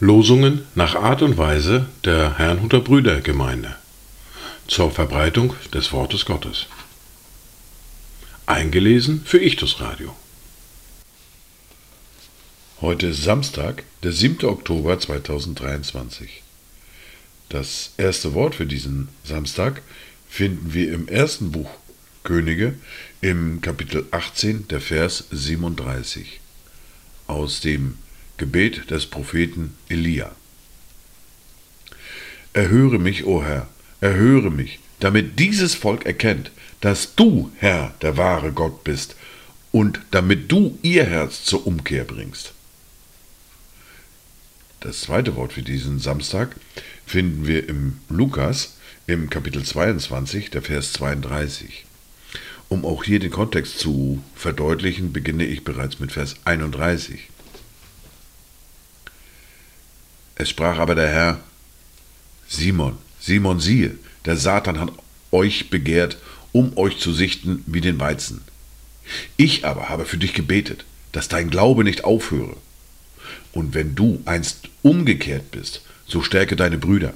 Losungen nach Art und Weise der Herrnhuter Brüdergemeinde zur Verbreitung des Wortes Gottes. Eingelesen für Ichtus Radio. Heute ist Samstag, der 7. Oktober 2023. Das erste Wort für diesen Samstag finden wir im ersten Buch Könige im Kapitel 18, der Vers 37 aus dem Gebet des Propheten Elia. Erhöre mich, o Herr, erhöre mich, damit dieses Volk erkennt, dass du, Herr, der wahre Gott bist und damit du ihr Herz zur Umkehr bringst. Das zweite Wort für diesen Samstag finden wir im Lukas im Kapitel 22, der Vers 32. Um auch hier den Kontext zu verdeutlichen, beginne ich bereits mit Vers 31. Es sprach aber der Herr, Simon, Simon siehe, der Satan hat euch begehrt, um euch zu sichten wie den Weizen. Ich aber habe für dich gebetet, dass dein Glaube nicht aufhöre. Und wenn du einst umgekehrt bist, so stärke deine Brüder.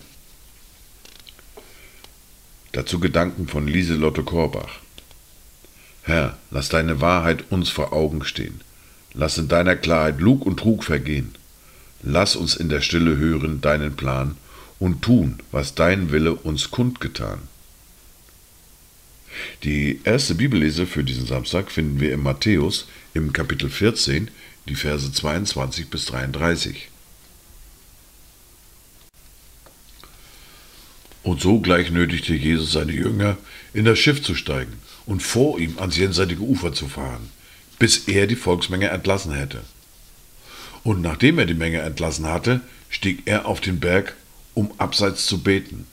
Dazu Gedanken von Lieselotte Korbach. Herr, lass deine Wahrheit uns vor Augen stehen. Lass in deiner Klarheit Lug und Trug vergehen. Lass uns in der Stille hören deinen Plan und tun, was dein Wille uns kundgetan. Die erste Bibellese für diesen Samstag finden wir in Matthäus im Kapitel 14, die Verse 22 bis 33. Und sogleich nötigte Jesus seine Jünger, in das Schiff zu steigen und vor ihm ans jenseitige Ufer zu fahren, bis er die Volksmenge entlassen hätte. Und nachdem er die Menge entlassen hatte, stieg er auf den Berg, um abseits zu beten.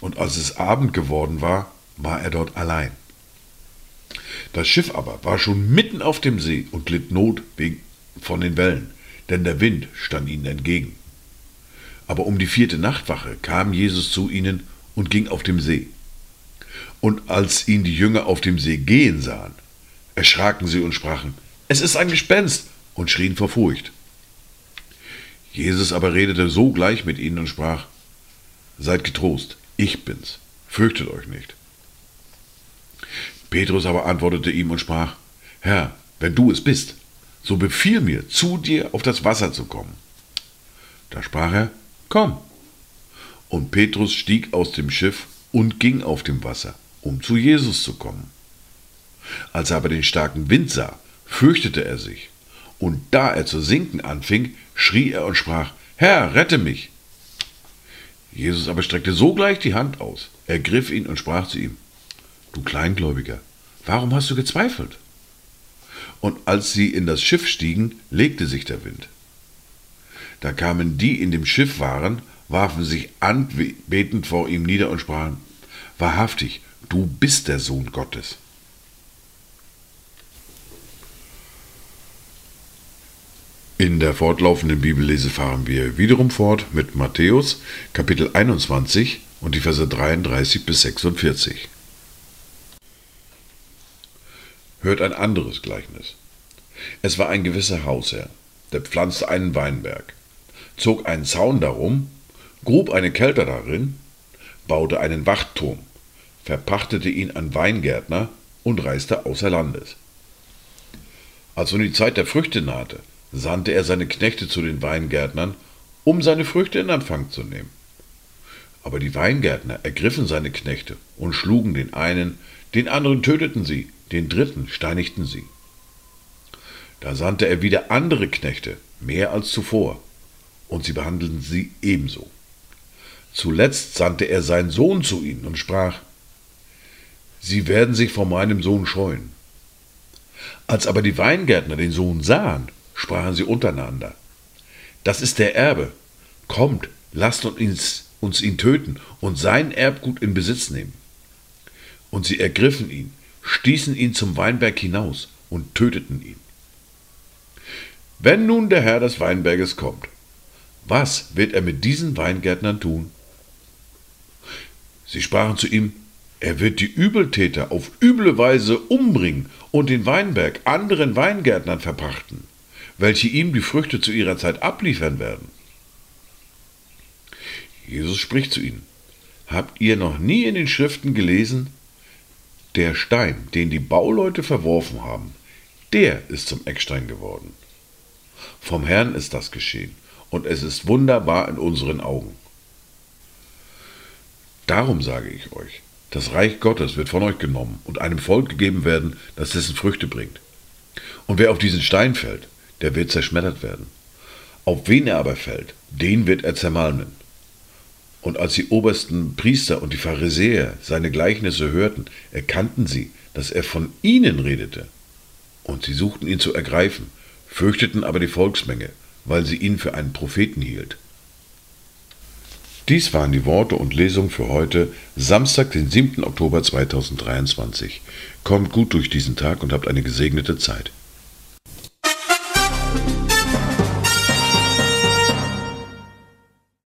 Und als es Abend geworden war, war er dort allein. Das Schiff aber war schon mitten auf dem See und litt Not wegen von den Wellen, denn der Wind stand ihnen entgegen. Aber um die vierte Nachtwache kam Jesus zu ihnen und ging auf dem See. Und als ihn die Jünger auf dem See gehen sahen, erschraken sie und sprachen, es ist ein Gespenst, und schrien vor Furcht. Jesus aber redete sogleich mit ihnen und sprach, Seid getrost, ich bin's, fürchtet euch nicht. Petrus aber antwortete ihm und sprach, Herr, wenn du es bist, so befiehl mir, zu dir auf das Wasser zu kommen. Da sprach er, Komm. Und Petrus stieg aus dem Schiff und ging auf dem Wasser, um zu Jesus zu kommen. Als er aber den starken Wind sah, fürchtete er sich, und da er zu sinken anfing, schrie er und sprach, Herr, rette mich. Jesus aber streckte sogleich die Hand aus, ergriff ihn und sprach zu ihm, Du Kleingläubiger, warum hast du gezweifelt? Und als sie in das Schiff stiegen, legte sich der Wind. Da kamen die in dem Schiff waren, warfen sich anbetend vor ihm nieder und sprachen, Wahrhaftig, du bist der Sohn Gottes. In der fortlaufenden Bibellese fahren wir wiederum fort mit Matthäus Kapitel 21 und die Verse 33 bis 46. Hört ein anderes Gleichnis. Es war ein gewisser Hausherr, der pflanzte einen Weinberg, zog einen Zaun darum, grub eine Kelter darin, baute einen Wachturm, verpachtete ihn an Weingärtner und reiste außer Landes. Als nun die Zeit der Früchte nahte, sandte er seine Knechte zu den Weingärtnern, um seine Früchte in Empfang zu nehmen. Aber die Weingärtner ergriffen seine Knechte und schlugen den einen, den anderen töteten sie, den dritten steinigten sie. Da sandte er wieder andere Knechte, mehr als zuvor, und sie behandelten sie ebenso. Zuletzt sandte er seinen Sohn zu ihnen und sprach, Sie werden sich vor meinem Sohn scheuen. Als aber die Weingärtner den Sohn sahen, sprachen sie untereinander. Das ist der Erbe. Kommt, lasst uns, uns ihn töten und sein Erbgut in Besitz nehmen. Und sie ergriffen ihn, stießen ihn zum Weinberg hinaus und töteten ihn. Wenn nun der Herr des Weinberges kommt, was wird er mit diesen Weingärtnern tun? Sie sprachen zu ihm, Er wird die Übeltäter auf üble Weise umbringen und den Weinberg anderen Weingärtnern verpachten, welche ihm die Früchte zu ihrer Zeit abliefern werden. Jesus spricht zu ihnen. Habt ihr noch nie in den Schriften gelesen? Der Stein, den die Bauleute verworfen haben, der ist zum Eckstein geworden. Vom Herrn ist das geschehen, und es ist wunderbar in unseren Augen. Darum sage ich euch, das Reich Gottes wird von euch genommen und einem Volk gegeben werden, das dessen Früchte bringt. Und wer auf diesen Stein fällt, der wird zerschmettert werden. Auf wen er aber fällt, den wird er zermalmen. Und als die obersten Priester und die Pharisäer seine Gleichnisse hörten, erkannten sie, dass er von ihnen redete. Und sie suchten ihn zu ergreifen, fürchteten aber die Volksmenge, weil sie ihn für einen Propheten hielt. Dies waren die Worte und Lesungen für heute, Samstag, den 7. Oktober 2023. Kommt gut durch diesen Tag und habt eine gesegnete Zeit.